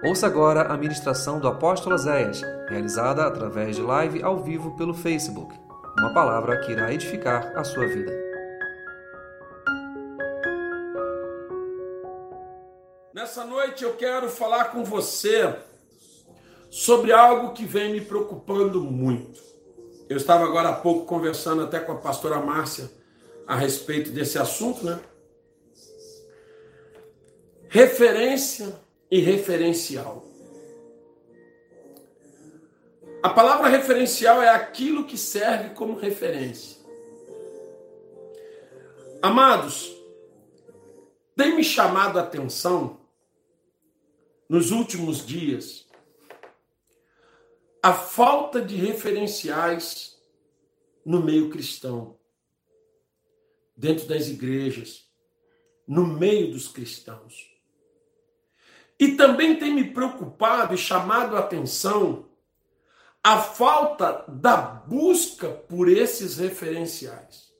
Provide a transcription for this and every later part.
Ouça agora a ministração do apóstolo Zéias, realizada através de live ao vivo pelo Facebook. Uma palavra que irá edificar a sua vida. Nessa noite eu quero falar com você sobre algo que vem me preocupando muito. Eu estava agora há pouco conversando até com a pastora Márcia a respeito desse assunto, né? Referência e referencial. A palavra referencial é aquilo que serve como referência. Amados, tem me chamado a atenção nos últimos dias a falta de referenciais no meio cristão, dentro das igrejas, no meio dos cristãos. E também tem me preocupado e chamado a atenção a falta da busca por esses referenciais.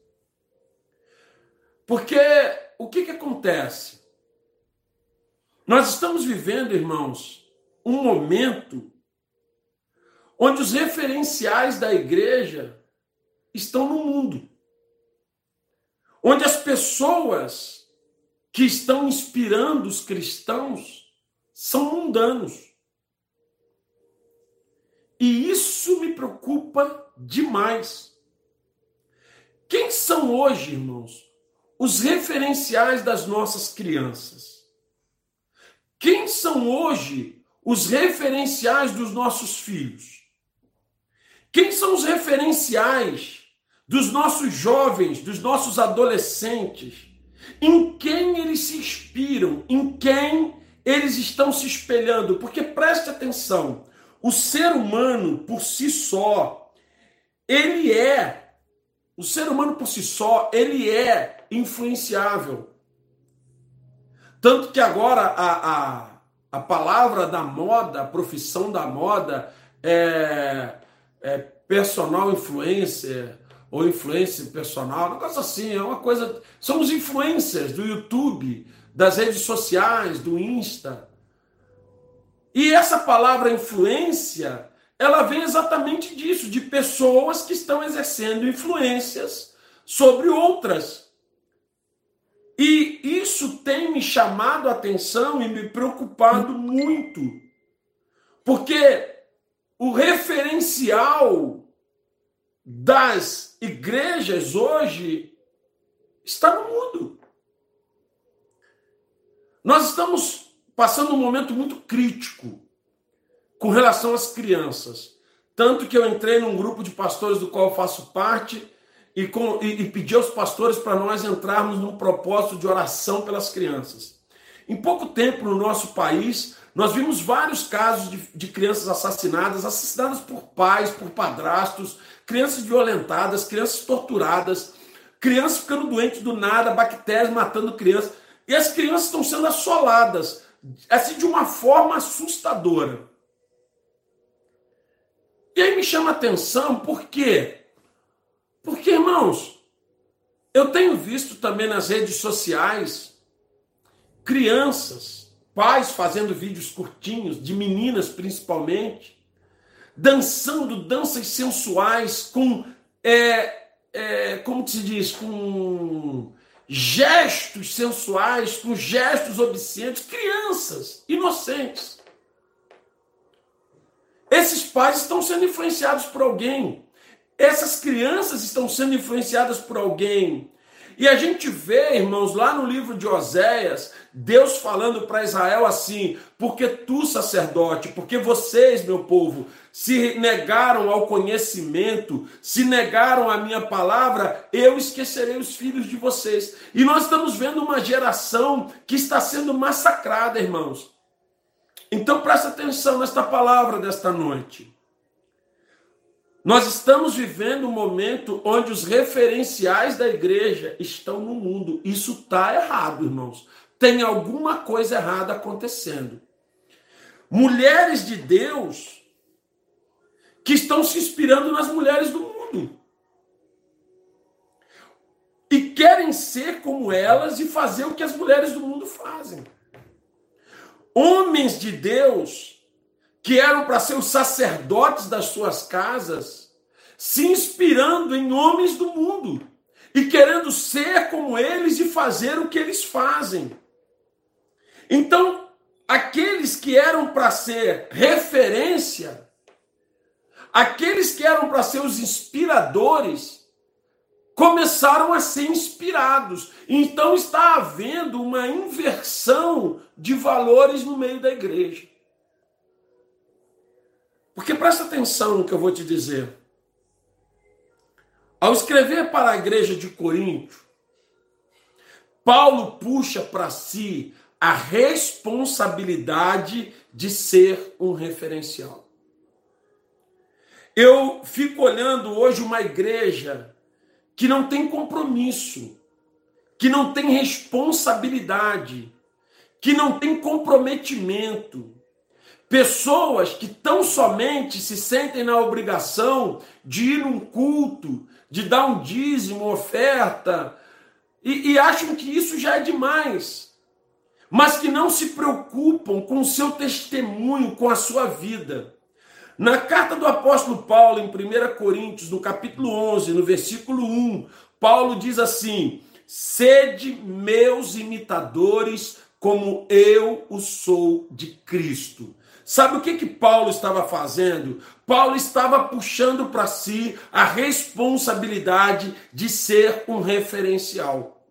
Porque o que, que acontece? Nós estamos vivendo, irmãos, um momento onde os referenciais da igreja estão no mundo. Onde as pessoas que estão inspirando os cristãos são mundanos. E isso me preocupa demais. Quem são hoje, irmãos, os referenciais das nossas crianças? Quem são hoje os referenciais dos nossos filhos? Quem são os referenciais dos nossos jovens, dos nossos adolescentes? Em quem eles se inspiram? Em quem eles estão se espelhando? Porque preste atenção, o ser humano por si só, ele é, o ser humano por si só, ele é influenciável. Tanto que agora a, a, a palavra da moda, a profissão da moda, é é, personal influencer ou influencer personal, um negócio assim, é uma coisa. Somos influencers do YouTube, das redes sociais, do Insta. E essa palavra influência, ela vem exatamente disso, de pessoas que estão exercendo influências sobre outras. E isso tem me chamado a atenção e me preocupado muito. Porque o referencial das igrejas hoje está no mundo. Nós estamos passando um momento muito crítico com relação às crianças. Tanto que eu entrei num grupo de pastores do qual faço parte e, com, e, e pedi aos pastores para nós entrarmos num propósito de oração pelas crianças. Em pouco tempo no nosso país, nós vimos vários casos de, de, crianças assassinadas, assassinadas por pais, por padrastos, crianças violentadas, crianças torturadas, crianças ficando doentes do nada, bactérias matando crianças. E as crianças estão sendo assoladas, assim, de uma forma assustadora. E aí me chama atenção, por quê? Porque, irmãos, eu tenho visto também nas redes sociais crianças pais fazendo vídeos curtinhos, de meninas principalmente, dançando danças sensuais com, é, é, como se diz, com gestos sensuais, com gestos obscenos, crianças inocentes. Esses pais estão sendo influenciados por alguém. Essas crianças estão sendo influenciadas por alguém. E a gente vê, irmãos, lá no livro de Oséias, Deus falando para Israel assim: porque tu, sacerdote, porque vocês, meu povo, se negaram ao conhecimento, se negaram à minha palavra, eu esquecerei os filhos de vocês. E nós estamos vendo uma geração que está sendo massacrada, irmãos. Então presta atenção nesta palavra desta noite. Nós estamos vivendo um momento onde os referenciais da igreja estão no mundo. Isso está errado, irmãos. Tem alguma coisa errada acontecendo. Mulheres de Deus que estão se inspirando nas mulheres do mundo. E querem ser como elas e fazer o que as mulheres do mundo fazem. homens de Deus, que eram para ser os sacerdotes das suas casas, se inspirando em homens do mundo e querendo ser como eles e fazer o que eles fazem. Então, aqueles que eram para ser referência, aqueles que eram para ser os inspiradores, começaram a ser inspirados. Então está havendo uma inversão de valores no meio da igreja. Porque presta atenção no que eu vou te dizer. Ao escrever para a igreja de Corinto, Paulo puxa para si a responsabilidade de ser um referencial. Eu fico olhando hoje uma igreja que não tem compromisso, que não tem responsabilidade, que não tem comprometimento. Pessoas que tão somente se sentem na obrigação de ir num culto, de dar um dízimo, oferta, e, e acham que isso já é demais, mas que não se preocupam com o seu testemunho, com a sua vida. Na carta do apóstolo Paulo, em 1 Coríntios, no capítulo 11, no versículo 1, Paulo diz assim: Sede meus imitadores, como eu o sou de Cristo. Sabe o que que Paulo estava fazendo? Paulo estava puxando para si a responsabilidade de ser um referencial.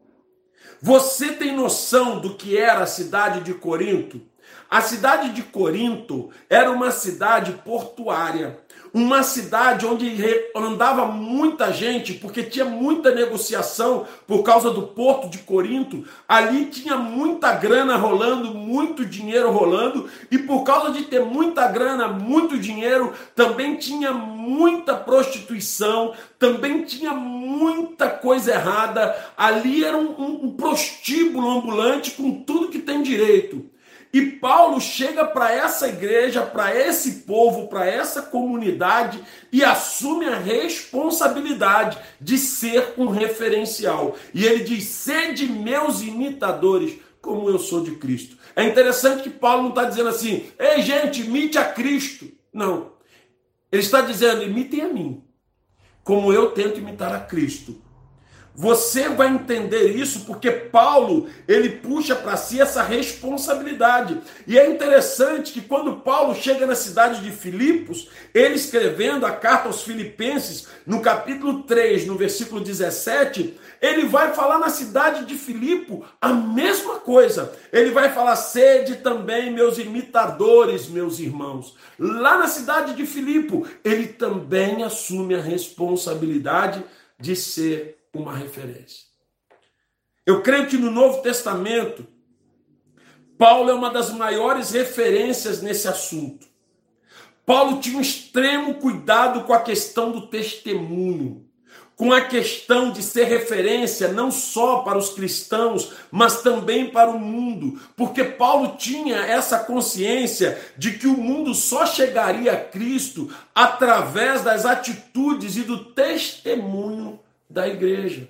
Você tem noção do que era a cidade de Corinto? A cidade de Corinto era uma cidade portuária uma cidade onde andava muita gente, porque tinha muita negociação por causa do porto de Corinto. Ali tinha muita grana rolando, muito dinheiro rolando, e por causa de ter muita grana, muito dinheiro, também tinha muita prostituição, também tinha muita coisa errada. Ali era um, um, prostíbulo ambulante com tudo que tem direito. E Paulo chega para essa igreja, para esse povo, para essa comunidade e assume a responsabilidade de ser um referencial. E ele diz: sede meus imitadores, como eu sou de Cristo. É interessante que Paulo não está dizendo assim, ei gente, imite a Cristo. Não. Ele está dizendo, imitem a mim, como eu tento imitar a Cristo. Você vai entender isso porque Paulo, ele puxa para si essa responsabilidade. E é interessante que quando Paulo chega na cidade de Filipos, ele escrevendo a carta aos filipenses, no capítulo 3, no versículo 17, ele vai falar na cidade de Filipo a mesma coisa. Ele vai falar: sede também meus imitadores, meus irmãos. Lá na cidade de Filipo, ele também assume a responsabilidade de ser uma referência. Eu creio que no Novo Testamento, Paulo é uma das maiores referências nesse assunto. Paulo tinha um extremo cuidado com a questão do testemunho, com a questão de ser referência não só para os cristãos, mas também para o mundo, porque Paulo tinha essa consciência de que o mundo só chegaria a Cristo através das atitudes e do testemunho da igreja.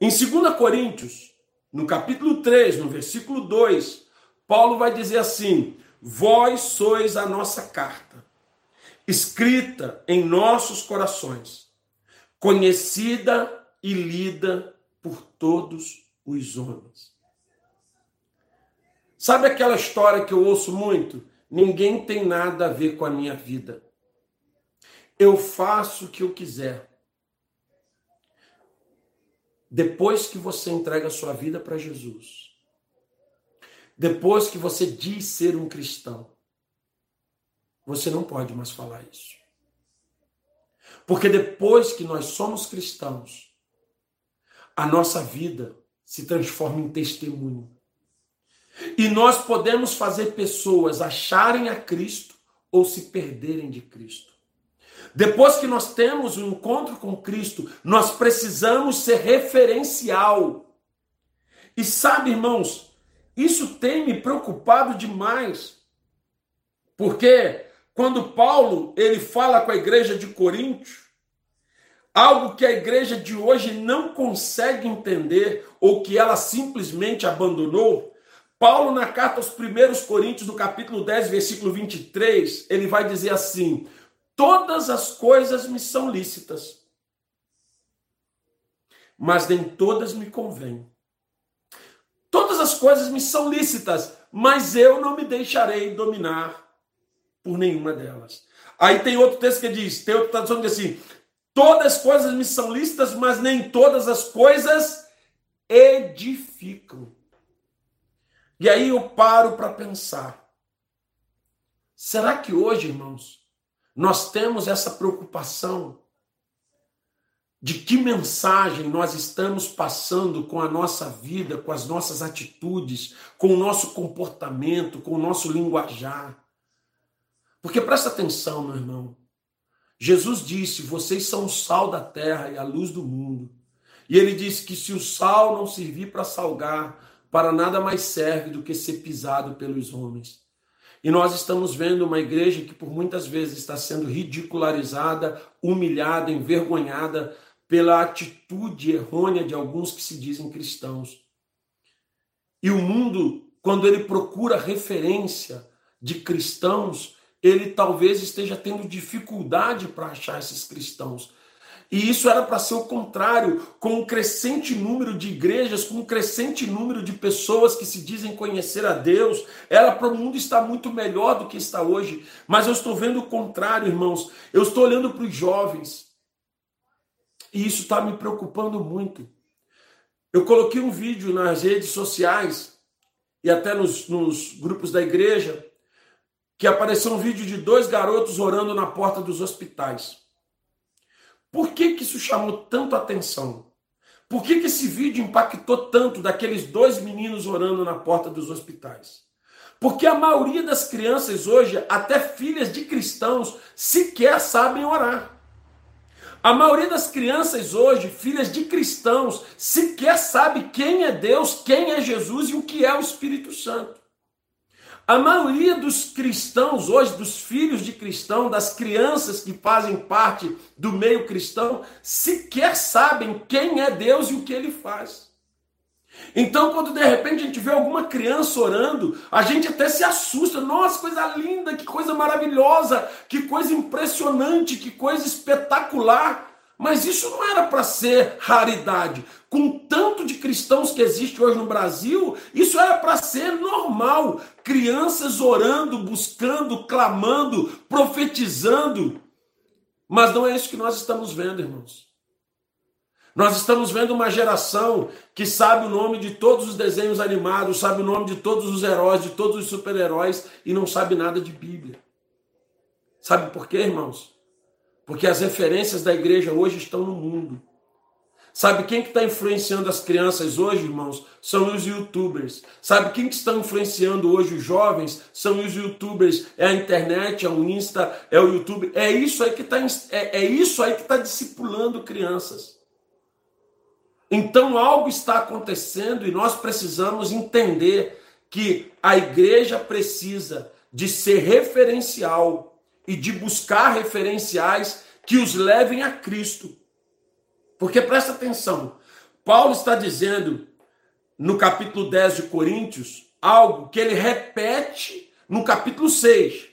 Em 2 Coríntios, no capítulo 3, no versículo 2, Paulo vai dizer assim: Vós sois a nossa carta, escrita em nossos corações, conhecida e lida por todos os homens. Sabe aquela história que eu ouço muito? Ninguém tem nada a ver com a minha vida. Eu faço o que eu quiser. Depois que você entrega a sua vida para Jesus, depois que você diz ser um cristão, você não pode mais falar isso. Porque depois que nós somos cristãos, a nossa vida se transforma em testemunho. E nós podemos fazer pessoas acharem a Cristo ou se perderem de Cristo. Depois que nós temos um encontro com Cristo, nós precisamos ser referencial. E sabe, irmãos, isso tem me preocupado demais. Porque quando Paulo ele fala com a igreja de Coríntios, algo que a igreja de hoje não consegue entender ou que ela simplesmente abandonou, Paulo, na carta aos primeiros Coríntios, no capítulo 10, versículo 23, ele vai dizer assim: Todas as coisas me são lícitas, mas nem todas me convêm. Todas as coisas me são lícitas, mas eu não me deixarei dominar por nenhuma delas. Aí tem outro texto que diz, tem outra tradução que diz assim: todas as coisas me são lícitas, mas nem todas as coisas edificam. E aí eu paro para pensar: será que hoje, irmãos, nós temos essa preocupação de que mensagem nós estamos passando com a nossa vida, com as nossas atitudes, com o nosso comportamento, com o nosso linguajar? Porque presta atenção, meu irmão. Jesus disse: Vocês são o sal da terra e a luz do mundo. E ele disse que se o sal não servir para salgar, para nada mais serve do que ser pisado pelos homens. E nós estamos vendo uma igreja que por muitas vezes está sendo ridicularizada, humilhada, envergonhada pela atitude errônea de alguns que se dizem cristãos. E o mundo, quando ele procura referência de cristãos, ele talvez esteja tendo dificuldade para achar esses cristãos. E isso era para ser o contrário, com um crescente número de igrejas, com um crescente número de pessoas que se dizem conhecer a Deus, era para o mundo estar muito melhor do que está hoje. Mas eu estou vendo o contrário, irmãos. Eu estou olhando para os jovens. E isso está me preocupando muito. Eu coloquei um vídeo nas redes sociais e até nos, nos grupos da igreja que apareceu um vídeo de dois garotos orando na porta dos hospitais. Por que, que isso chamou tanto atenção? Por que, que esse vídeo impactou tanto daqueles dois meninos orando na porta dos hospitais? Porque a maioria das crianças hoje, até filhas de cristãos, sequer sabem orar. A maioria das crianças hoje, filhas de cristãos, sequer sabe quem é Deus, quem é Jesus e o que é o Espírito Santo. A maioria dos cristãos hoje, dos filhos de cristão, das crianças que fazem parte do meio cristão, sequer sabem quem é Deus e o que ele faz. Então, quando de repente a gente vê alguma criança orando, a gente até se assusta. Nossa, coisa linda, que coisa maravilhosa, que coisa impressionante, que coisa espetacular. Mas isso não era para ser raridade. Com tanto de cristãos que existe hoje no Brasil, isso era para ser normal. Crianças orando, buscando, clamando, profetizando. Mas não é isso que nós estamos vendo, irmãos. Nós estamos vendo uma geração que sabe o nome de todos os desenhos animados, sabe o nome de todos os heróis, de todos os super-heróis e não sabe nada de Bíblia. Sabe por quê, irmãos? Porque as referências da igreja hoje estão no mundo. Sabe quem que está influenciando as crianças hoje, irmãos? São os youtubers. Sabe quem que estão influenciando hoje os jovens? São os youtubers. É a internet, é o Insta, é o YouTube. É isso aí que está é, é isso aí que está discipulando crianças. Então algo está acontecendo e nós precisamos entender que a igreja precisa de ser referencial e de buscar referenciais que os levem a Cristo. Porque presta atenção, Paulo está dizendo no capítulo 10 de Coríntios algo que ele repete no capítulo 6.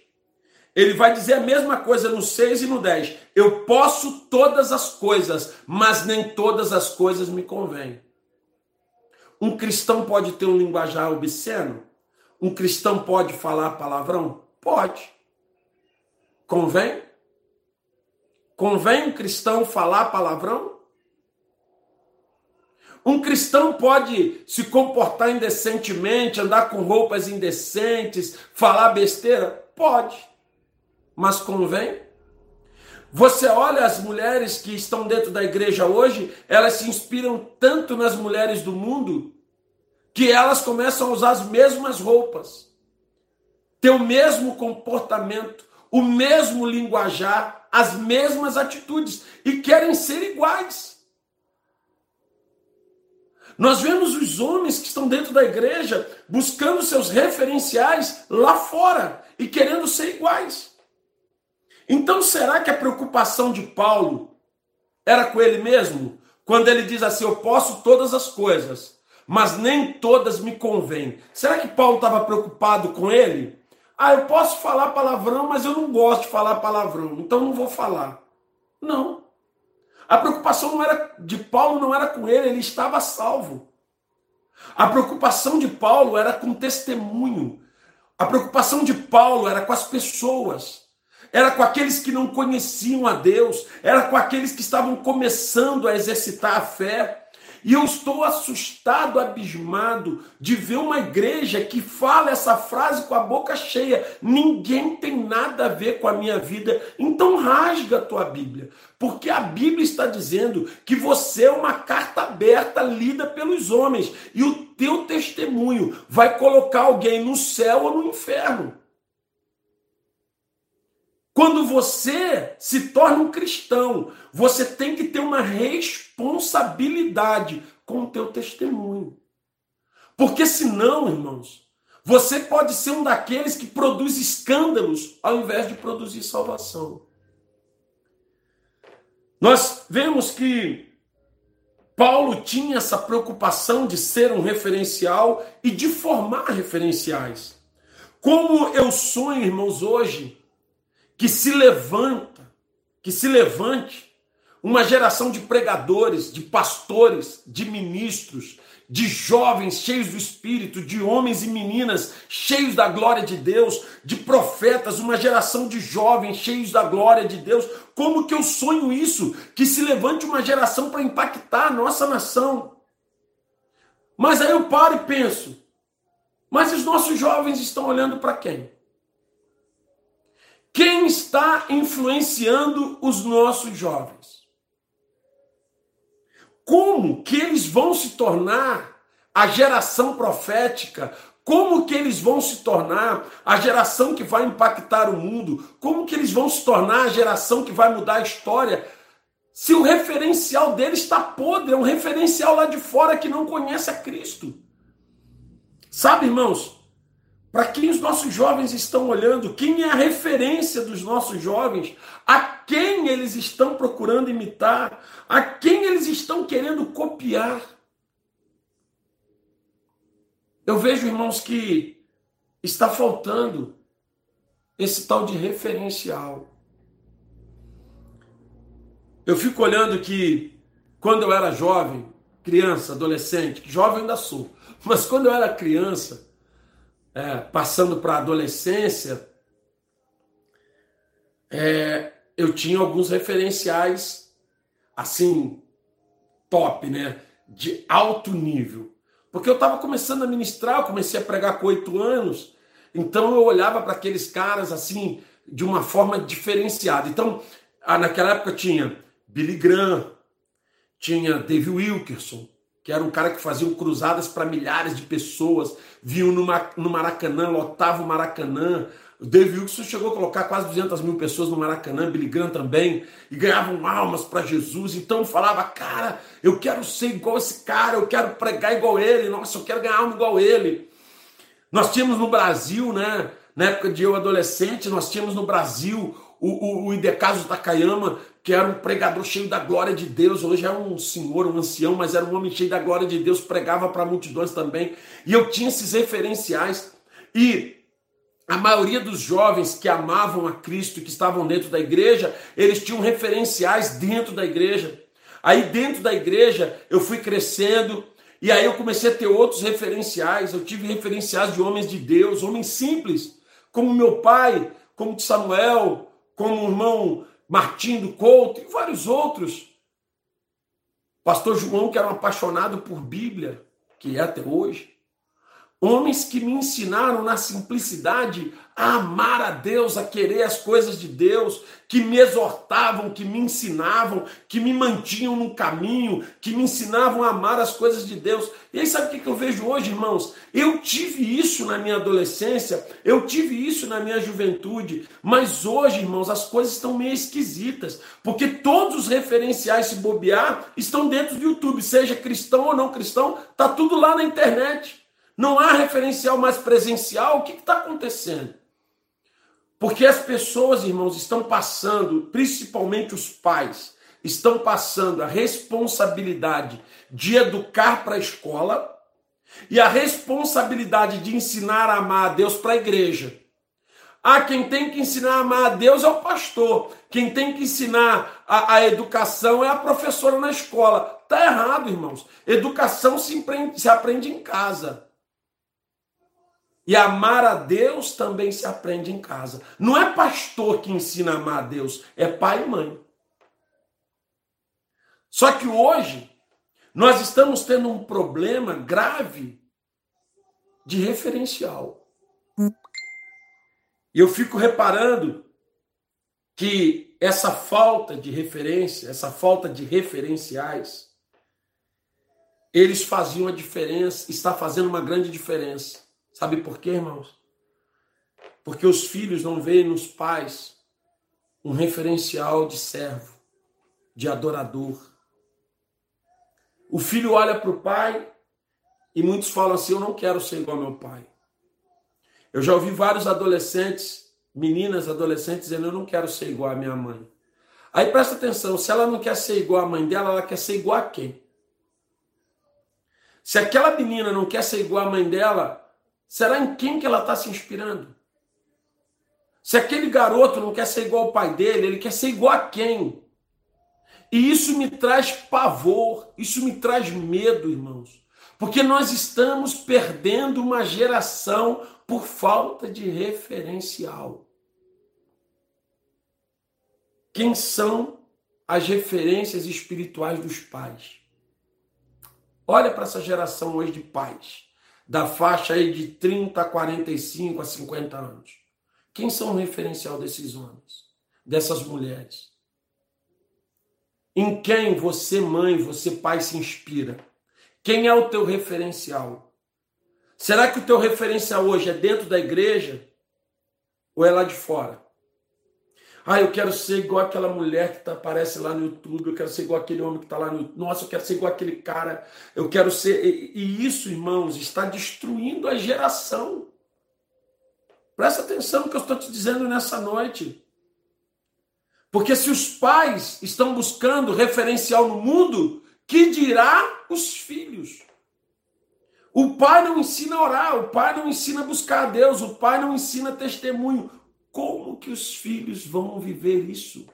Ele vai dizer a mesma coisa no 6 e no 10. Eu posso todas as coisas, mas nem todas as coisas me convêm. Um cristão pode ter um linguajar obsceno? Um cristão pode falar palavrão? Pode. Convém? Convém um cristão falar palavrão? Um cristão pode se comportar indecentemente, andar com roupas indecentes, falar besteira? Pode. Mas convém? Você olha as mulheres que estão dentro da igreja hoje, elas se inspiram tanto nas mulheres do mundo que elas começam a usar as mesmas roupas, ter o mesmo comportamento, o mesmo linguajar, as mesmas atitudes e querem ser iguais. Nós vemos os homens que estão dentro da igreja buscando seus referenciais lá fora e querendo ser iguais. Então, será que a preocupação de Paulo era com ele mesmo? Quando ele diz assim: Eu posso todas as coisas, mas nem todas me convêm. Será que Paulo estava preocupado com ele? Ah, eu posso falar palavrão, mas eu não gosto de falar palavrão, então não vou falar. Não. A preocupação não era de Paulo não era com ele, ele estava salvo. A preocupação de Paulo era com testemunho. A preocupação de Paulo era com as pessoas. Era com aqueles que não conheciam a Deus, era com aqueles que estavam começando a exercitar a fé. E eu estou assustado, abismado de ver uma igreja que fala essa frase com a boca cheia. Ninguém tem nada a ver com a minha vida. Então rasga a tua Bíblia. Porque a Bíblia está dizendo que você é uma carta aberta lida pelos homens. E o teu testemunho vai colocar alguém no céu ou no inferno. Quando você se torna um cristão, você tem que ter uma responsabilidade com o teu testemunho. Porque senão, irmãos, você pode ser um daqueles que produz escândalos ao invés de produzir salvação. Nós vemos que Paulo tinha essa preocupação de ser um referencial e de formar referenciais. Como eu sonho, irmãos, hoje que se levanta, que se levante uma geração de pregadores, de pastores, de ministros, de jovens cheios do Espírito, de homens e meninas cheios da glória de Deus, de profetas, uma geração de jovens cheios da glória de Deus. Como que eu sonho isso? Que se levante uma geração para impactar a nossa nação. Mas aí eu paro e penso: mas os nossos jovens estão olhando para quem? Quem está influenciando os nossos jovens? Como que eles vão se tornar a geração profética? Como que eles vão se tornar a geração que vai impactar o mundo? Como que eles vão se tornar a geração que vai mudar a história? Se o referencial deles está podre, é um referencial lá de fora que não conhece a Cristo. Sabe, irmãos? Para quem os nossos jovens estão olhando? Quem é a referência dos nossos jovens? A quem eles estão procurando imitar? A quem eles estão querendo copiar? Eu vejo, irmãos, que está faltando esse tal de referencial. Eu fico olhando que quando eu era jovem, criança, adolescente, jovem ainda sou, mas quando eu era criança, é, passando para a adolescência, é, eu tinha alguns referenciais assim top, né? De alto nível. Porque eu estava começando a ministrar, eu comecei a pregar com oito anos, então eu olhava para aqueles caras assim de uma forma diferenciada. Então, naquela época tinha Billy Graham, tinha Dave Wilkerson, que era um cara que fazia cruzadas para milhares de pessoas, vinham no Maracanã, lotava o Maracanã. O David Wilson chegou a colocar quase 200 mil pessoas no Maracanã, Billy Graham também, e ganhavam almas para Jesus. Então falava, cara, eu quero ser igual esse cara, eu quero pregar igual ele, nossa, eu quero ganhar alma igual ele. Nós tínhamos no Brasil, né, na época de eu adolescente, nós tínhamos no Brasil o, o, o Idecaso Takayama, que era um pregador cheio da glória de Deus, hoje é um senhor, um ancião, mas era um homem cheio da glória de Deus, pregava para multidões também. E eu tinha esses referenciais. E a maioria dos jovens que amavam a Cristo, que estavam dentro da igreja, eles tinham referenciais dentro da igreja. Aí dentro da igreja eu fui crescendo, e aí eu comecei a ter outros referenciais. Eu tive referenciais de homens de Deus, homens simples, como meu pai, como Samuel, como o irmão Martim do Couto e vários outros. Pastor João, que era um apaixonado por Bíblia, que é até hoje. Homens que me ensinaram na simplicidade a amar a Deus, a querer as coisas de Deus, que me exortavam, que me ensinavam, que me mantinham no caminho, que me ensinavam a amar as coisas de Deus. E aí sabe o que eu vejo hoje, irmãos? Eu tive isso na minha adolescência, eu tive isso na minha juventude, mas hoje, irmãos, as coisas estão meio esquisitas, porque todos os referenciais, se bobear, estão dentro do YouTube, seja cristão ou não cristão, tá tudo lá na internet. Não há referencial mais presencial. O que está acontecendo? Porque as pessoas, irmãos, estão passando, principalmente os pais, estão passando a responsabilidade de educar para a escola, E a responsabilidade de ensinar a amar a Deus para a igreja. Ah, quem tem que ensinar a amar a Deus é o pastor. Quem tem que ensinar a, a educação é a professora na escola. Tá errado, irmãos. Educação se, empreende, se aprende em casa. E amar a Deus também se aprende em casa. Não é pastor que ensina a amar a Deus, é pai e mãe. Só que hoje nós estamos tendo um problema grave de referencial. E eu fico reparando que essa falta de referência, essa falta de referenciais, eles faziam a diferença, está fazendo uma grande diferença. Sabe por quê, irmãos? Porque os filhos não veem nos pais um referencial de servo, de adorador, o filho olha para o pai e muitos falam assim: Eu não quero ser igual ao meu pai. Eu já ouvi vários adolescentes, meninas adolescentes, dizendo: Eu não quero ser igual à minha mãe. Aí presta atenção: se ela não quer ser igual à mãe dela, ela quer ser igual a quem? Se aquela menina não quer ser igual à mãe dela, será em quem que ela está se inspirando? Se aquele garoto não quer ser igual ao pai dele, ele quer ser igual a quem? E isso me traz pavor, isso me traz medo, irmãos. Porque nós estamos perdendo uma geração por falta de referencial. Quem são as referências espirituais dos pais? Olha para essa geração hoje de pais, da faixa aí de 30 a 45 a 50 anos. Quem são o referencial desses homens, dessas mulheres? Em quem você, mãe, você, pai, se inspira? Quem é o teu referencial? Será que o teu referencial hoje é dentro da igreja ou é lá de fora? Ah, eu quero ser igual aquela mulher que tá, aparece lá no YouTube, eu quero ser igual aquele homem que está lá no. Nossa, eu quero ser igual aquele cara, eu quero ser. E, e isso, irmãos, está destruindo a geração. Presta atenção no que eu estou te dizendo nessa noite. Porque se os pais estão buscando referencial no mundo, que dirá os filhos? O pai não ensina a orar, o pai não ensina a buscar a Deus, o pai não ensina testemunho. Como que os filhos vão viver isso?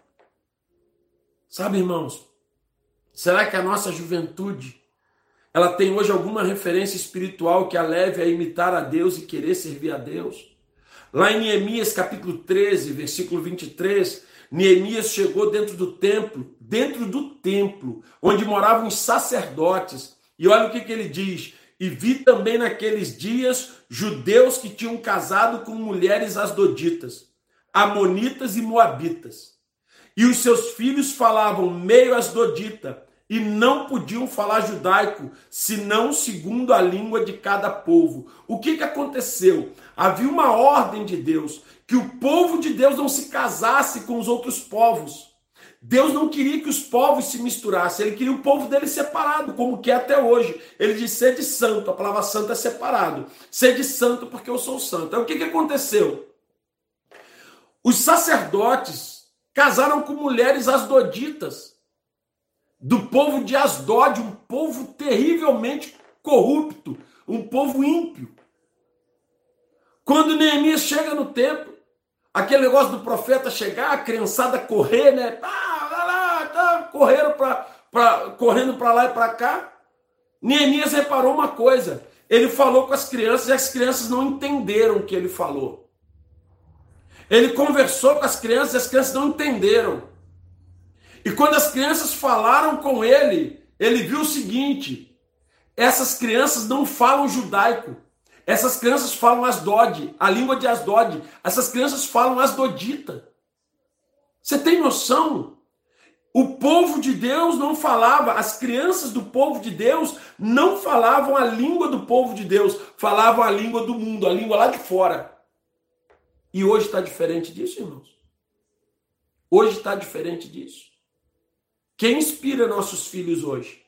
Sabe, irmãos? Será que a nossa juventude ela tem hoje alguma referência espiritual que a leve a imitar a Deus e querer servir a Deus? Lá em Neemias capítulo 13, versículo 23, Neemias chegou dentro do templo, dentro do templo, onde moravam os sacerdotes. E olha o que, que ele diz: E vi também naqueles dias judeus que tinham casado com mulheres asdoditas, amonitas e moabitas. E os seus filhos falavam meio asdodita, e não podiam falar judaico, senão segundo a língua de cada povo. O que, que aconteceu? Havia uma ordem de Deus que o povo de Deus não se casasse com os outros povos. Deus não queria que os povos se misturassem, ele queria o povo dele separado, como que é até hoje. Ele diz: de santo, a palavra santo é separado. de santo porque eu sou santo. Então o que, que aconteceu? Os sacerdotes casaram com mulheres asdoditas, do povo de Asdod, um povo terrivelmente corrupto, um povo ímpio. Quando Neemias chega no templo, aquele negócio do profeta chegar, a criançada correr, né? Ah, lá, lá, tá, correram pra, pra, correndo para lá e para cá. Neemias reparou uma coisa. Ele falou com as crianças e as crianças não entenderam o que ele falou. Ele conversou com as crianças e as crianças não entenderam. E quando as crianças falaram com ele, ele viu o seguinte: essas crianças não falam judaico. Essas crianças falam Asdod, a língua de Asdod. Essas crianças falam Asdodita. Você tem noção? O povo de Deus não falava, as crianças do povo de Deus não falavam a língua do povo de Deus, falavam a língua do mundo, a língua lá de fora. E hoje está diferente disso, irmãos? Hoje está diferente disso. Quem inspira nossos filhos hoje?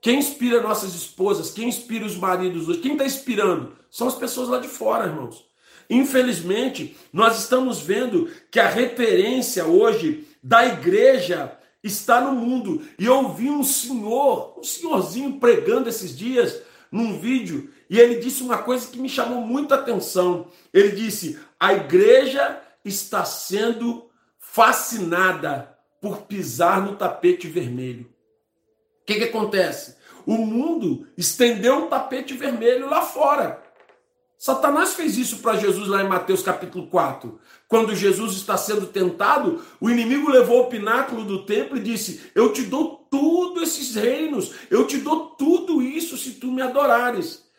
Quem inspira nossas esposas? Quem inspira os maridos hoje? Quem está inspirando? São as pessoas lá de fora, irmãos. Infelizmente, nós estamos vendo que a referência hoje da igreja está no mundo. E eu ouvi um senhor, um senhorzinho pregando esses dias num vídeo e ele disse uma coisa que me chamou muita atenção. Ele disse: a igreja está sendo fascinada por pisar no tapete vermelho. O que, que acontece? O mundo estendeu um tapete vermelho lá fora. Satanás fez isso para Jesus lá em Mateus capítulo 4. Quando Jesus está sendo tentado, o inimigo levou o pináculo do templo e disse: Eu te dou tudo esses reinos, eu te dou tudo isso se tu me adorares.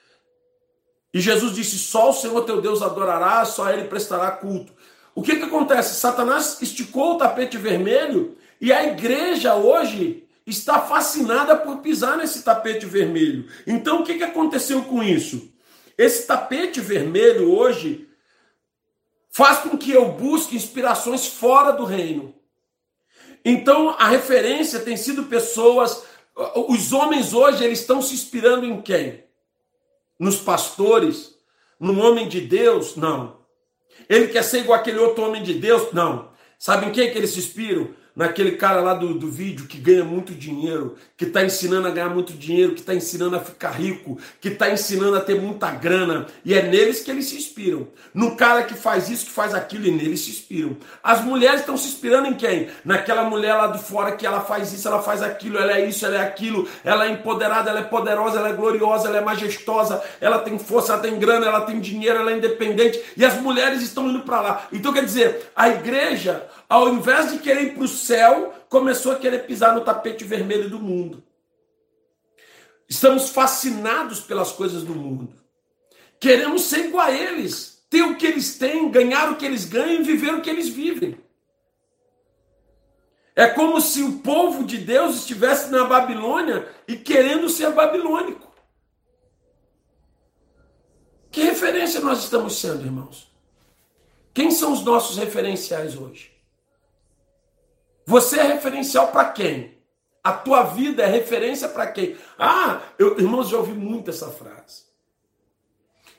E Jesus disse: Só o Senhor teu Deus adorará, só ele prestará culto. O que, que acontece? Satanás esticou o tapete vermelho e a igreja hoje está fascinada por pisar nesse tapete vermelho. Então o que, que aconteceu com isso? Esse tapete vermelho hoje faz com que eu busque inspirações fora do reino. Então a referência tem sido pessoas, os homens hoje eles estão se inspirando em quem? Nos pastores, no homem de Deus? Não. Ele quer ser igual aquele outro homem de Deus? Não. Sabe em quem que eles se inspiram? Naquele cara lá do, do vídeo que ganha muito dinheiro, que está ensinando a ganhar muito dinheiro, que está ensinando a ficar rico, que está ensinando a ter muita grana, e é neles que eles se inspiram. No cara que faz isso, que faz aquilo, e neles se inspiram. As mulheres estão se inspirando em quem? Naquela mulher lá de fora que ela faz isso, ela faz aquilo, ela é isso, ela é aquilo, ela é empoderada, ela é poderosa, ela é gloriosa, ela é majestosa, ela tem força, ela tem grana, ela tem dinheiro, ela é independente, e as mulheres estão indo para lá. Então quer dizer, a igreja ao invés de querer ir para o céu, começou a querer pisar no tapete vermelho do mundo. Estamos fascinados pelas coisas do mundo. Queremos ser igual a eles, ter o que eles têm, ganhar o que eles ganham e viver o que eles vivem. É como se o povo de Deus estivesse na Babilônia e querendo ser babilônico. Que referência nós estamos sendo, irmãos? Quem são os nossos referenciais hoje? Você é referencial para quem? A tua vida é referência para quem? Ah, eu, irmãos, já ouvi muito essa frase.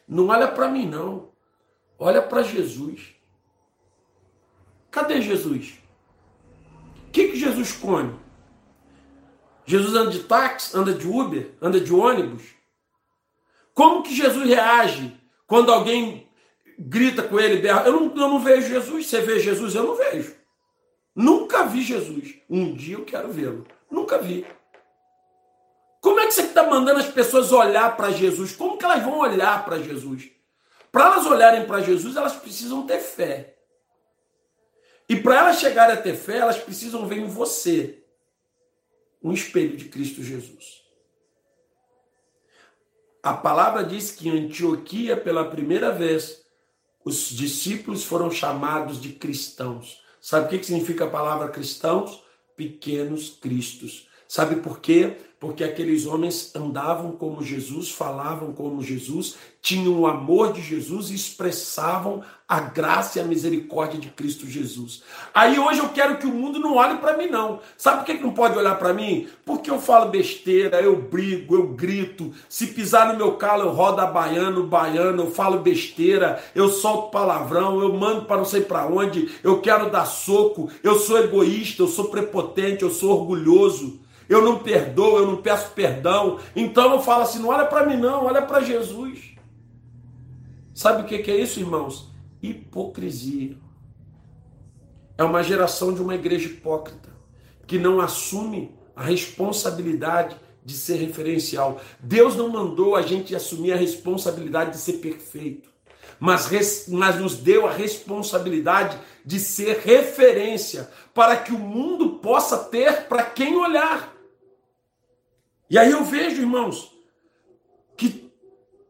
Não olha para mim, não. Olha para Jesus. Cadê Jesus? O que, que Jesus come? Jesus anda de táxi, anda de Uber, anda de ônibus? Como que Jesus reage quando alguém grita com ele, berra? Eu não, eu não vejo Jesus. Você vê Jesus? Eu não vejo. Nunca vi Jesus. Um dia eu quero vê-lo. Nunca vi. Como é que você está mandando as pessoas olhar para Jesus? Como que elas vão olhar para Jesus? Para elas olharem para Jesus, elas precisam ter fé. E para elas chegarem a ter fé, elas precisam ver em você um espelho de Cristo Jesus. A palavra diz que em Antioquia, pela primeira vez, os discípulos foram chamados de cristãos. Sabe o que significa a palavra cristãos? Pequenos cristos. Sabe por quê? Porque aqueles homens andavam como Jesus, falavam como Jesus, tinham o amor de Jesus e expressavam a graça e a misericórdia de Cristo Jesus. Aí hoje eu quero que o mundo não olhe para mim, não. Sabe por que não pode olhar para mim? Porque eu falo besteira, eu brigo, eu grito. Se pisar no meu calo, eu rodo a baiano, baiano, eu falo besteira, eu solto palavrão, eu mando para não sei para onde, eu quero dar soco, eu sou egoísta, eu sou prepotente, eu sou orgulhoso eu não perdoo, eu não peço perdão. Então eu falo assim: não olha para mim, não, olha para Jesus. Sabe o que é isso, irmãos? Hipocrisia. É uma geração de uma igreja hipócrita que não assume a responsabilidade de ser referencial. Deus não mandou a gente assumir a responsabilidade de ser perfeito, mas, mas nos deu a responsabilidade de ser referência para que o mundo possa ter para quem olhar. E aí eu vejo, irmãos, que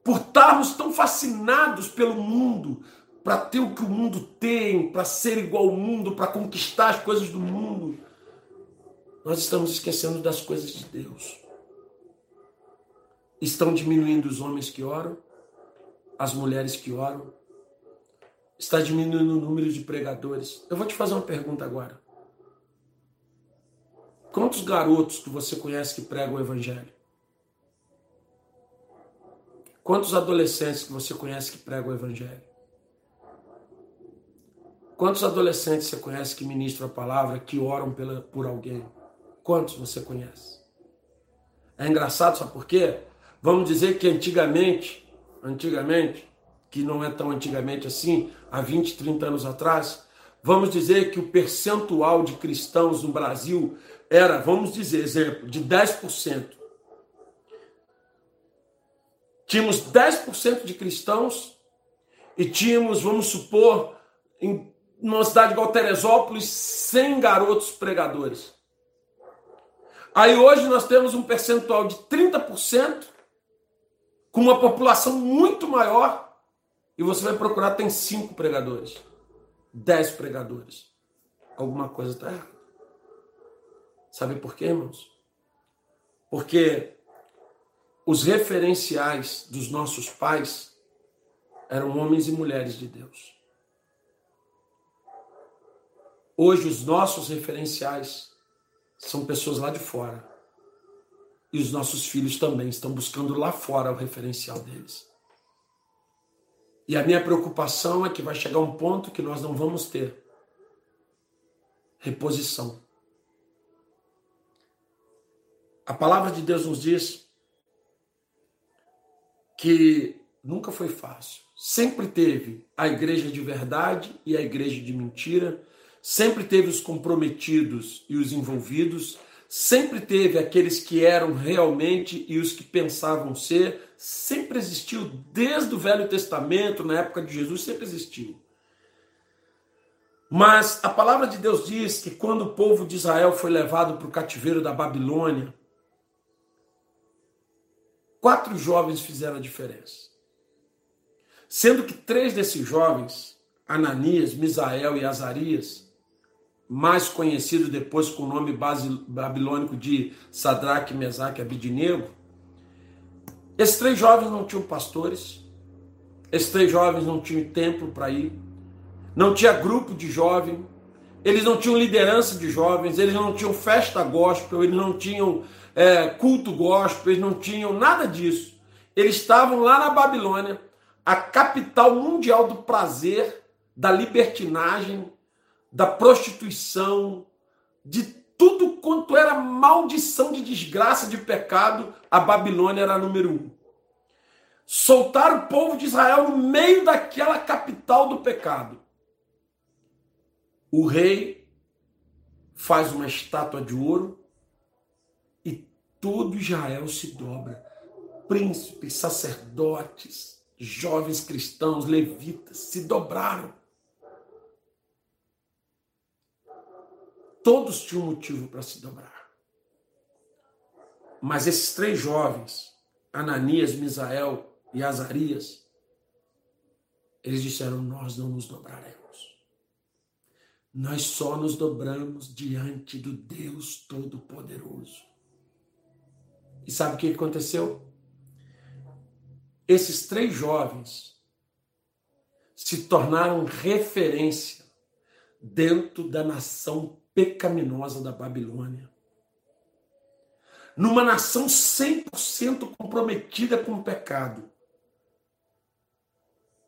por estarmos tão fascinados pelo mundo, para ter o que o mundo tem, para ser igual ao mundo, para conquistar as coisas do mundo, nós estamos esquecendo das coisas de Deus. Estão diminuindo os homens que oram, as mulheres que oram, está diminuindo o número de pregadores. Eu vou te fazer uma pergunta agora. Quantos garotos que você conhece que pregam o evangelho? Quantos adolescentes que você conhece que pregam o evangelho? Quantos adolescentes você conhece que ministram a palavra, que oram pela, por alguém? Quantos você conhece? É engraçado, sabe por quê? Vamos dizer que antigamente, antigamente, que não é tão antigamente assim, há 20, 30 anos atrás, vamos dizer que o percentual de cristãos no Brasil era, vamos dizer, exemplo, de 10%. Tínhamos 10% de cristãos e tínhamos, vamos supor, em numa cidade igual Teresópolis, 100 garotos pregadores. Aí hoje nós temos um percentual de 30%, com uma população muito maior, e você vai procurar, tem 5 pregadores, 10 pregadores. Alguma coisa está errada. Sabe por quê, irmãos? Porque os referenciais dos nossos pais eram homens e mulheres de Deus. Hoje, os nossos referenciais são pessoas lá de fora. E os nossos filhos também estão buscando lá fora o referencial deles. E a minha preocupação é que vai chegar um ponto que nós não vamos ter reposição. A palavra de Deus nos diz que nunca foi fácil. Sempre teve a igreja de verdade e a igreja de mentira sempre teve os comprometidos e os envolvidos, sempre teve aqueles que eram realmente e os que pensavam ser, sempre existiu desde o Velho Testamento, na época de Jesus, sempre existiu. Mas a palavra de Deus diz que quando o povo de Israel foi levado para o cativeiro da Babilônia, quatro jovens fizeram a diferença. Sendo que três desses jovens, Ananias, Misael e Azarias, mais conhecido depois com o nome babilônico de Sadraque, Mesaque e Abidinego. Esses três jovens não tinham pastores, esses três jovens não tinham templo para ir, não tinha grupo de jovem, eles não tinham liderança de jovens, eles não tinham festa gospel, eles não tinham é, culto gospel, eles não tinham nada disso. Eles estavam lá na Babilônia, a capital mundial do prazer, da libertinagem, da prostituição, de tudo quanto era maldição de desgraça, de pecado, a Babilônia era a número um. Soltar o povo de Israel no meio daquela capital do pecado. O rei faz uma estátua de ouro todo Israel se dobra. Príncipes, sacerdotes, jovens cristãos, levitas se dobraram Todos tinham motivo para se dobrar. Mas esses três jovens, Ananias, Misael e Azarias, eles disseram: Nós não nos dobraremos. Nós só nos dobramos diante do Deus Todo-Poderoso. E sabe o que aconteceu? Esses três jovens se tornaram referência dentro da nação pecaminosa da Babilônia. Numa nação 100% comprometida com o pecado.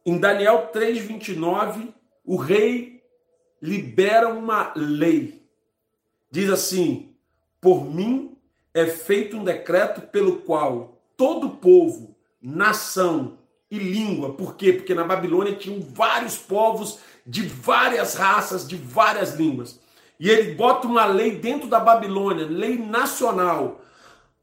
Em Daniel 3:29, o rei libera uma lei. Diz assim: "Por mim é feito um decreto pelo qual todo povo, nação e língua, por quê? Porque na Babilônia tinham vários povos de várias raças, de várias línguas. E ele bota uma lei dentro da Babilônia, lei nacional.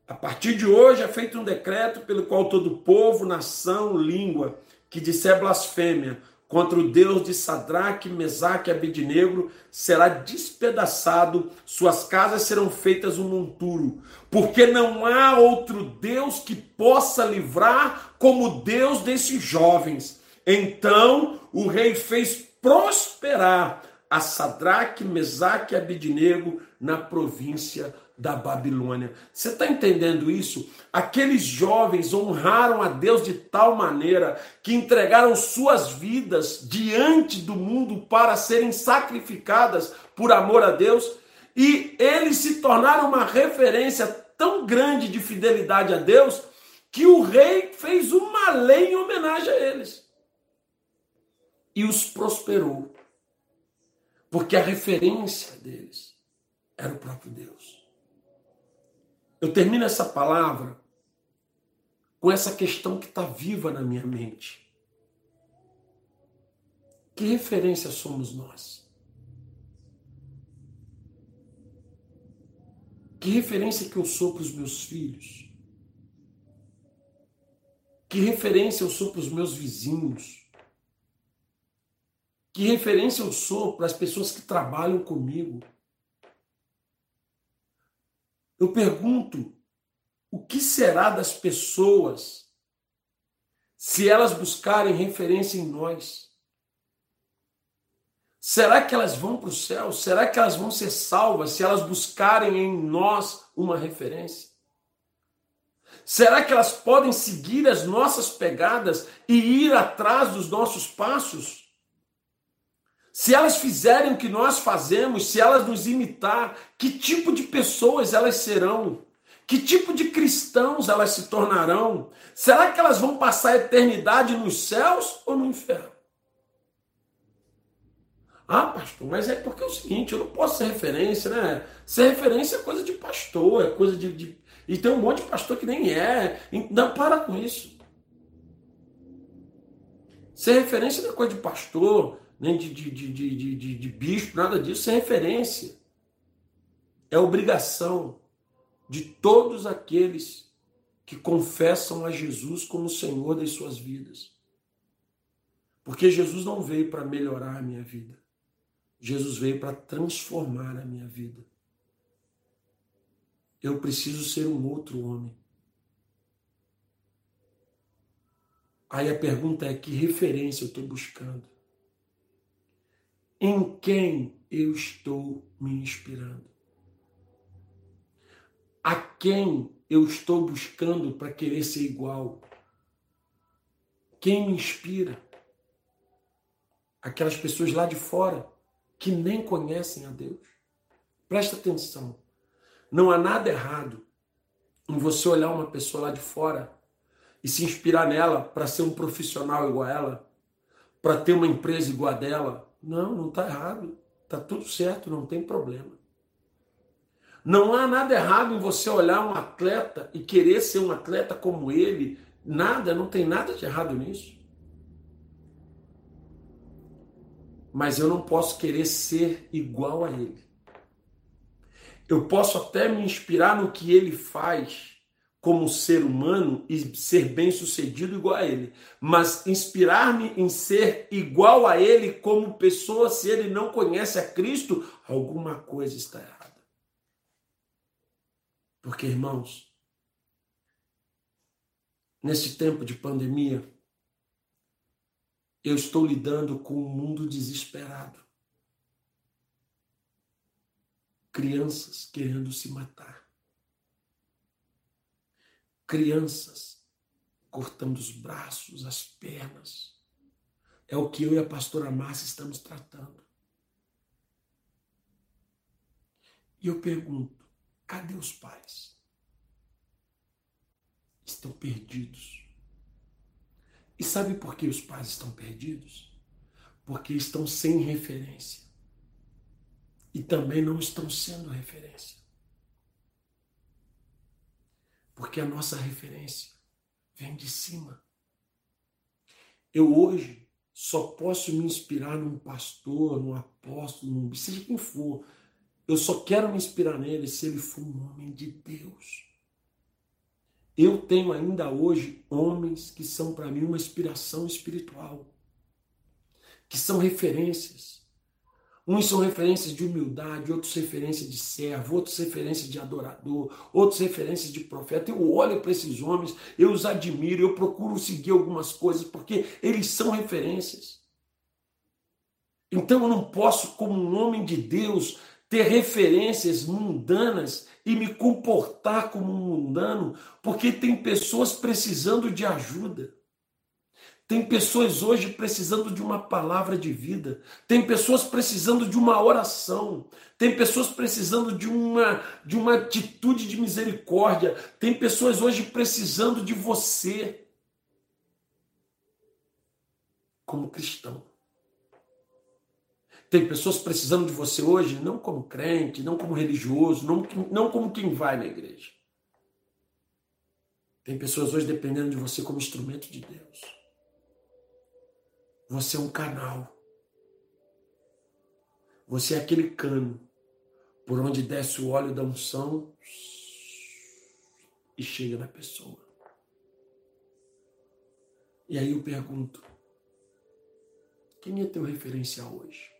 A partir de hoje é feito um decreto pelo qual todo povo, nação, língua que disser blasfêmia contra o Deus de Sadraque, Mesaque e Abednego será despedaçado, suas casas serão feitas um monturo, porque não há outro Deus que possa livrar como Deus desses jovens. Então o rei fez prosperar a Sadraque, Mesaque e Abidnego na província da Babilônia. Você está entendendo isso? Aqueles jovens honraram a Deus de tal maneira que entregaram suas vidas diante do mundo para serem sacrificadas por amor a Deus e eles se tornaram uma referência tão grande de fidelidade a Deus que o rei fez uma lei em homenagem a eles e os prosperou. Porque a referência deles era o próprio Deus. Eu termino essa palavra com essa questão que está viva na minha mente. Que referência somos nós? Que referência que eu sou para os meus filhos? Que referência eu sou para os meus vizinhos? Que referência eu sou para as pessoas que trabalham comigo? Eu pergunto, o que será das pessoas se elas buscarem referência em nós? Será que elas vão para o céu? Será que elas vão ser salvas se elas buscarem em nós uma referência? Será que elas podem seguir as nossas pegadas e ir atrás dos nossos passos? Se elas fizerem o que nós fazemos, se elas nos imitar, que tipo de pessoas elas serão? Que tipo de cristãos elas se tornarão? Será que elas vão passar a eternidade nos céus ou no inferno? Ah, pastor, mas é porque é o seguinte, eu não posso ser referência, né? Ser referência é coisa de pastor, é coisa de. de... E tem um monte de pastor que nem é. Não, para com isso. Ser referência não é coisa de pastor nem de, de, de, de, de, bispo, nada disso, é referência. É obrigação de todos aqueles que confessam a Jesus como Senhor das suas vidas. Porque Jesus não veio para melhorar a minha vida. Jesus veio para transformar a minha vida. Eu preciso ser um outro homem. Aí a pergunta é: que referência eu estou buscando? Em quem eu estou me inspirando? A quem eu estou buscando para querer ser igual? Quem me inspira? Aquelas pessoas lá de fora que nem conhecem a Deus. Presta atenção. Não há nada errado em você olhar uma pessoa lá de fora e se inspirar nela para ser um profissional igual a ela, para ter uma empresa igual a dela, não, não está errado. Está tudo certo, não tem problema. Não há nada errado em você olhar um atleta e querer ser um atleta como ele. Nada, não tem nada de errado nisso. Mas eu não posso querer ser igual a ele. Eu posso até me inspirar no que ele faz, como ser humano e ser bem sucedido igual a ele, mas inspirar-me em ser igual a ele como pessoa, se ele não conhece a Cristo, alguma coisa está errada. Porque, irmãos, nesse tempo de pandemia, eu estou lidando com um mundo desesperado. Crianças querendo se matar crianças cortando os braços, as pernas. É o que eu e a pastora Márcia estamos tratando. E eu pergunto: cadê os pais? Estão perdidos. E sabe por que os pais estão perdidos? Porque estão sem referência. E também não estão sendo referência. Porque a nossa referência vem de cima. Eu hoje só posso me inspirar num pastor, num apóstolo, num, seja quem for. Eu só quero me inspirar nele se ele for um homem de Deus. Eu tenho ainda hoje homens que são para mim uma inspiração espiritual, que são referências. Uns são referências de humildade, outros referências de servo, outros referências de adorador, outros referências de profeta. Eu olho para esses homens, eu os admiro, eu procuro seguir algumas coisas, porque eles são referências. Então eu não posso, como um homem de Deus, ter referências mundanas e me comportar como um mundano, porque tem pessoas precisando de ajuda. Tem pessoas hoje precisando de uma palavra de vida. Tem pessoas precisando de uma oração. Tem pessoas precisando de uma, de uma atitude de misericórdia. Tem pessoas hoje precisando de você como cristão. Tem pessoas precisando de você hoje, não como crente, não como religioso, não, não como quem vai na igreja. Tem pessoas hoje dependendo de você como instrumento de Deus. Você é um canal. Você é aquele cano por onde desce o óleo da unção e chega na pessoa. E aí eu pergunto: quem é teu referencial hoje?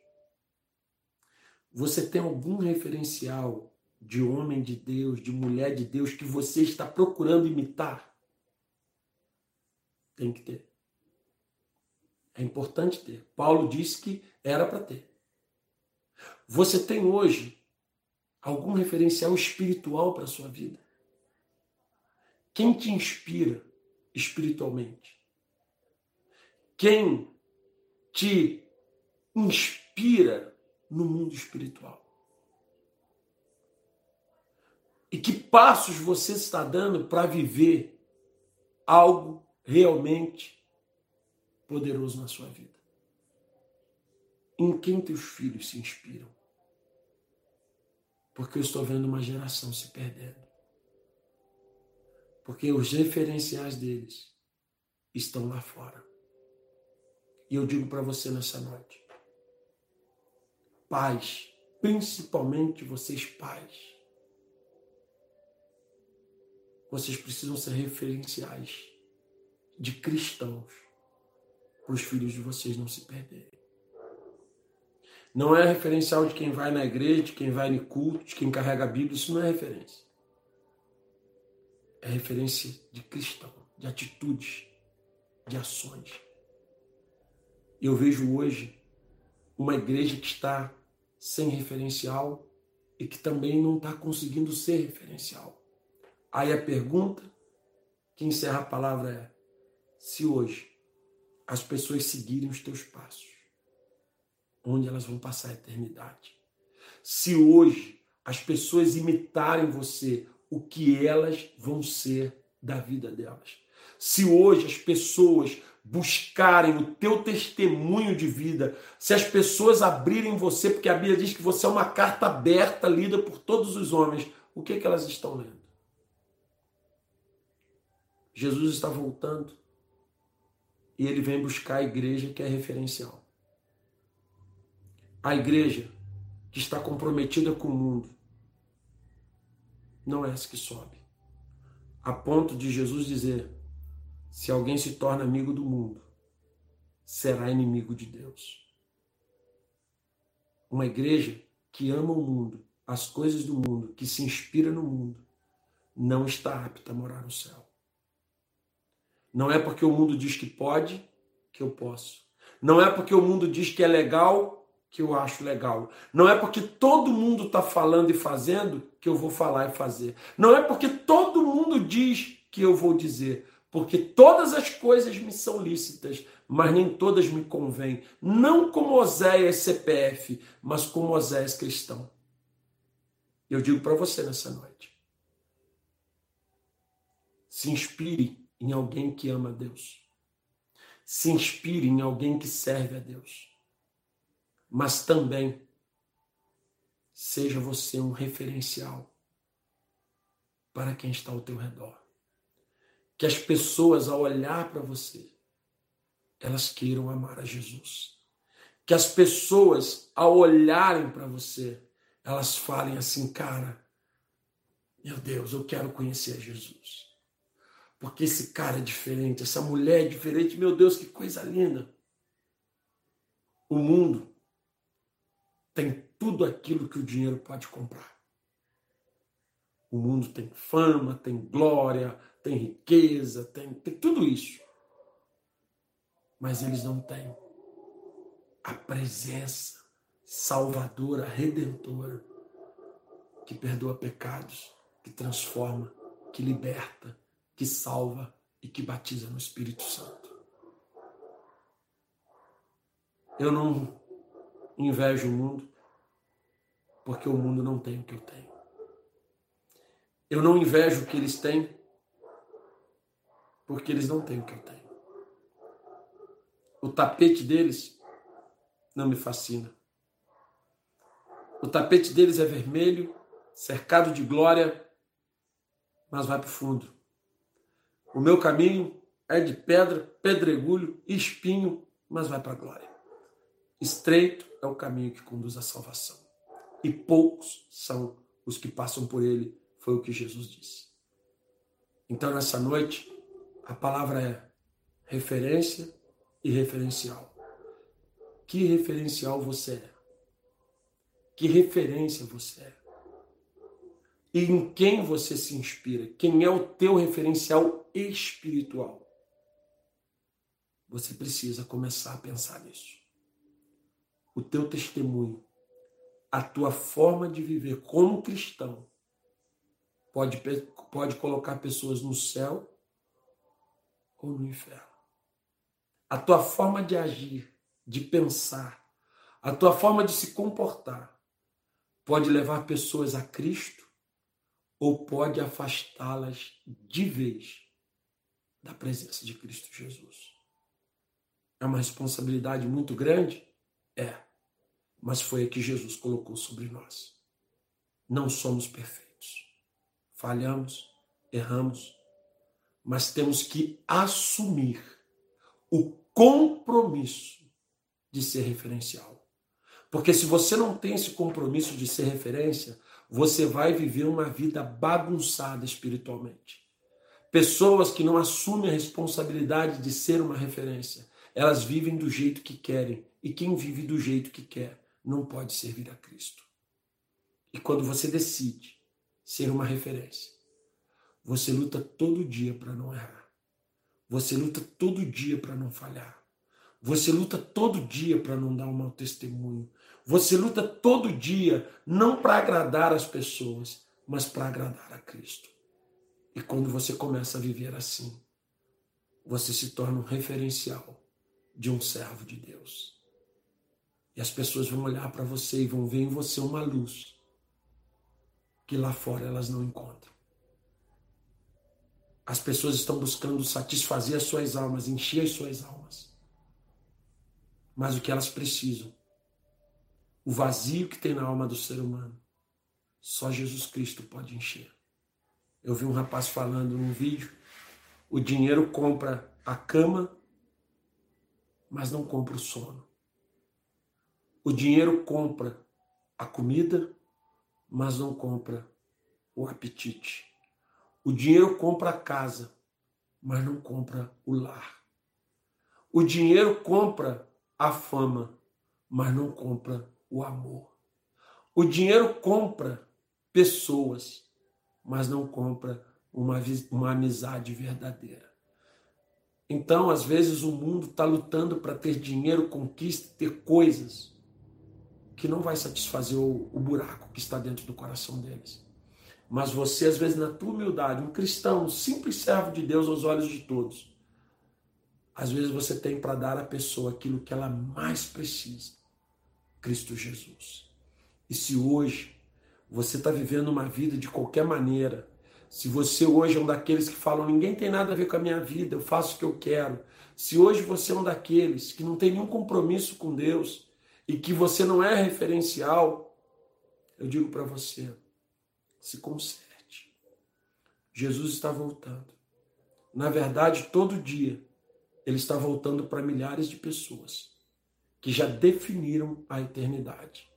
Você tem algum referencial de homem de Deus, de mulher de Deus que você está procurando imitar? Tem que ter. É importante ter. Paulo disse que era para ter. Você tem hoje algum referencial espiritual para a sua vida? Quem te inspira espiritualmente? Quem te inspira no mundo espiritual? E que passos você está dando para viver algo realmente poderoso na sua vida? Em quem teus filhos se inspiram? Porque eu estou vendo uma geração se perdendo. Porque os referenciais deles estão lá fora. E eu digo para você nessa noite: pais, principalmente vocês pais, vocês precisam ser referenciais de cristãos para os filhos de vocês não se perderem. Não é referencial de quem vai na igreja, de quem vai no culto, de quem carrega a Bíblia. Isso não é referência. É referência de cristão, de atitudes, de ações. Eu vejo hoje uma igreja que está sem referencial e que também não está conseguindo ser referencial. Aí a pergunta que encerra a palavra é: se hoje as pessoas seguirem os teus passos, onde elas vão passar a eternidade. Se hoje as pessoas imitarem você, o que elas vão ser da vida delas. Se hoje as pessoas buscarem o teu testemunho de vida, se as pessoas abrirem você, porque a Bíblia diz que você é uma carta aberta lida por todos os homens, o que, é que elas estão lendo? Jesus está voltando e ele vem buscar a igreja que é referencial. A igreja que está comprometida com o mundo não é essa que sobe. A ponto de Jesus dizer: se alguém se torna amigo do mundo, será inimigo de Deus. Uma igreja que ama o mundo, as coisas do mundo, que se inspira no mundo, não está apta a morar no céu. Não é porque o mundo diz que pode que eu posso. Não é porque o mundo diz que é legal que eu acho legal. Não é porque todo mundo está falando e fazendo que eu vou falar e fazer. Não é porque todo mundo diz que eu vou dizer. Porque todas as coisas me são lícitas, mas nem todas me convêm. Não como Oséias CPF, mas como Oséias cristão. Eu digo para você nessa noite. Se inspire em alguém que ama a Deus. Se inspire em alguém que serve a Deus mas também seja você um referencial para quem está ao teu redor. Que as pessoas, ao olhar para você, elas queiram amar a Jesus. Que as pessoas, ao olharem para você, elas falem assim, cara, meu Deus, eu quero conhecer Jesus. Porque esse cara é diferente, essa mulher é diferente, meu Deus, que coisa linda. O mundo tem tudo aquilo que o dinheiro pode comprar. O mundo tem fama, tem glória, tem riqueza, tem, tem tudo isso. Mas eles não têm a presença salvadora, redentora, que perdoa pecados, que transforma, que liberta, que salva e que batiza no Espírito Santo. Eu não invejo o mundo, porque o mundo não tem o que eu tenho. Eu não invejo o que eles têm, porque eles não têm o que eu tenho. O tapete deles não me fascina. O tapete deles é vermelho, cercado de glória, mas vai para o fundo. O meu caminho é de pedra, pedregulho, espinho, mas vai para a glória. Estreito é o caminho que conduz à salvação. E poucos são os que passam por ele, foi o que Jesus disse. Então, nessa noite, a palavra é referência e referencial. Que referencial você é? Que referência você é? E em quem você se inspira? Quem é o teu referencial espiritual? Você precisa começar a pensar nisso. O teu testemunho, a tua forma de viver como cristão, pode, pode colocar pessoas no céu ou no inferno. A tua forma de agir, de pensar, a tua forma de se comportar pode levar pessoas a Cristo ou pode afastá-las de vez da presença de Cristo Jesus. É uma responsabilidade muito grande? É. Mas foi a que Jesus colocou sobre nós. Não somos perfeitos. Falhamos, erramos, mas temos que assumir o compromisso de ser referencial. Porque se você não tem esse compromisso de ser referência, você vai viver uma vida bagunçada espiritualmente. Pessoas que não assumem a responsabilidade de ser uma referência, elas vivem do jeito que querem. E quem vive do jeito que quer não pode servir a Cristo. E quando você decide ser uma referência, você luta todo dia para não errar. Você luta todo dia para não falhar. Você luta todo dia para não dar um mau testemunho. Você luta todo dia não para agradar as pessoas, mas para agradar a Cristo. E quando você começa a viver assim, você se torna um referencial de um servo de Deus. E as pessoas vão olhar para você e vão ver em você uma luz que lá fora elas não encontram. As pessoas estão buscando satisfazer as suas almas, encher as suas almas. Mas o que elas precisam, o vazio que tem na alma do ser humano, só Jesus Cristo pode encher. Eu vi um rapaz falando num vídeo: o dinheiro compra a cama, mas não compra o sono. O dinheiro compra a comida, mas não compra o apetite. O dinheiro compra a casa, mas não compra o lar. O dinheiro compra a fama, mas não compra o amor. O dinheiro compra pessoas, mas não compra uma, uma amizade verdadeira. Então, às vezes, o mundo está lutando para ter dinheiro, conquista, ter coisas que não vai satisfazer o, o buraco que está dentro do coração deles. Mas você, às vezes, na tua humildade, um cristão, um simples servo de Deus aos olhos de todos, às vezes você tem para dar à pessoa aquilo que ela mais precisa: Cristo Jesus. E se hoje você está vivendo uma vida de qualquer maneira, se você hoje é um daqueles que falam, ninguém tem nada a ver com a minha vida, eu faço o que eu quero. Se hoje você é um daqueles que não tem nenhum compromisso com Deus e que você não é referencial, eu digo para você, se conserte. Jesus está voltando. Na verdade, todo dia, ele está voltando para milhares de pessoas que já definiram a eternidade.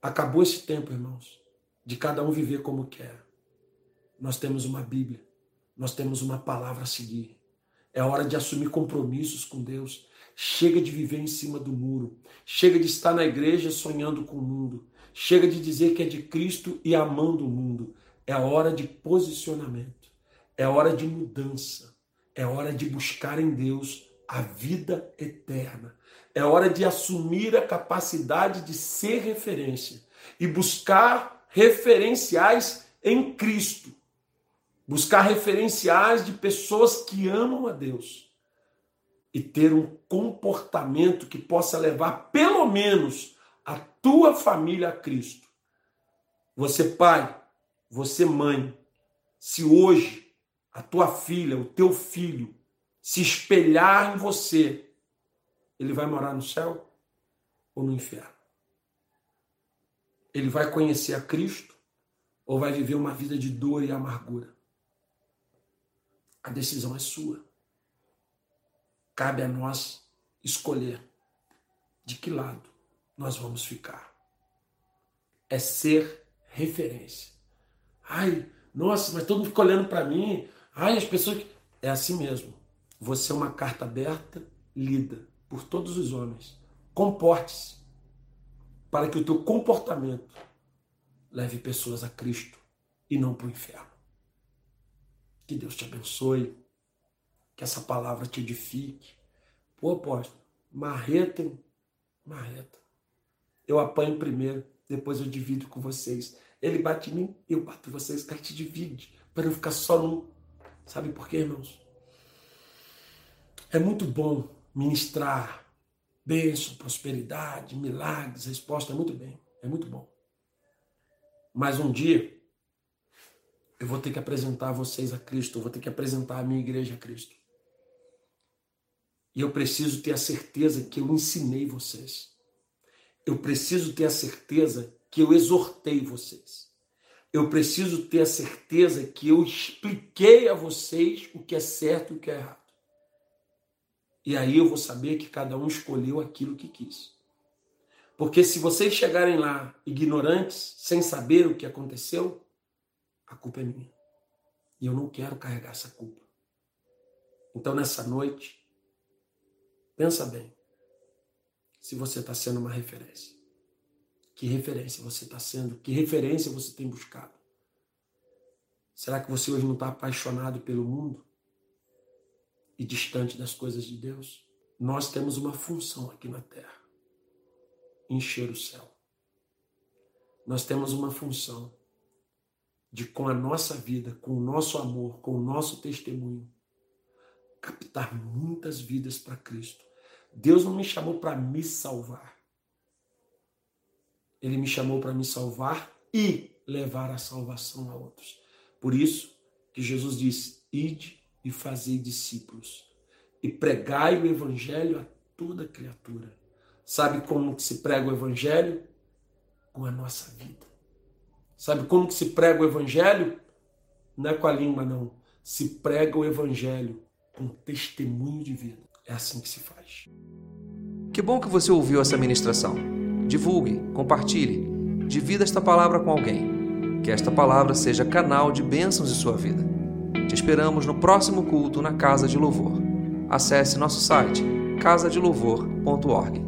Acabou esse tempo, irmãos, de cada um viver como quer. Nós temos uma Bíblia, nós temos uma palavra a seguir. É hora de assumir compromissos com Deus. Chega de viver em cima do muro. Chega de estar na igreja sonhando com o mundo. Chega de dizer que é de Cristo e amando o mundo. É hora de posicionamento. É hora de mudança. É hora de buscar em Deus a vida eterna. É hora de assumir a capacidade de ser referência e buscar referenciais em Cristo. Buscar referenciais de pessoas que amam a Deus e ter um comportamento que possa levar pelo menos a tua família a Cristo. Você, pai, você, mãe, se hoje a tua filha, o teu filho, se espelhar em você, ele vai morar no céu ou no inferno? Ele vai conhecer a Cristo ou vai viver uma vida de dor e amargura? A decisão é sua. Cabe a nós escolher de que lado nós vamos ficar. É ser referência. Ai, nossa, mas todo mundo fica olhando para mim. Ai, as pessoas. É assim mesmo. Você é uma carta aberta, lida por todos os homens. Comporte-se para que o teu comportamento leve pessoas a Cristo e não para o inferno. Que Deus te abençoe, que essa palavra te edifique. Pô, apóstolo, marreta, marreta. Eu apanho primeiro, depois eu divido com vocês. Ele bate em mim, eu bato em vocês, a gente divide, para não ficar só num. Sabe por quê, irmãos? É muito bom ministrar bênção, prosperidade, milagres, resposta, é muito bem, é muito bom. Mas um dia eu vou ter que apresentar vocês a Cristo, eu vou ter que apresentar a minha igreja a Cristo. E eu preciso ter a certeza que eu ensinei vocês. Eu preciso ter a certeza que eu exortei vocês. Eu preciso ter a certeza que eu expliquei a vocês o que é certo e o que é errado. E aí eu vou saber que cada um escolheu aquilo que quis. Porque se vocês chegarem lá ignorantes, sem saber o que aconteceu, a culpa é minha. E eu não quero carregar essa culpa. Então nessa noite, pensa bem se você está sendo uma referência. Que referência você está sendo? Que referência você tem buscado? Será que você hoje não está apaixonado pelo mundo e distante das coisas de Deus? Nós temos uma função aqui na terra encher o céu. Nós temos uma função de, com a nossa vida, com o nosso amor, com o nosso testemunho, captar muitas vidas para Cristo. Deus não me chamou para me salvar. Ele me chamou para me salvar e levar a salvação a outros. Por isso que Jesus disse: Ide e fazei discípulos e pregai o evangelho a toda criatura. Sabe como que se prega o evangelho? Com a nossa vida. Sabe como que se prega o evangelho? Não é com a língua, não. Se prega o evangelho com testemunho de vida. É assim que se faz. Que bom que você ouviu essa ministração. Divulgue, compartilhe, divida esta palavra com alguém. Que esta palavra seja canal de bênçãos em sua vida. Te esperamos no próximo culto na Casa de Louvor. Acesse nosso site casadelouvor.org.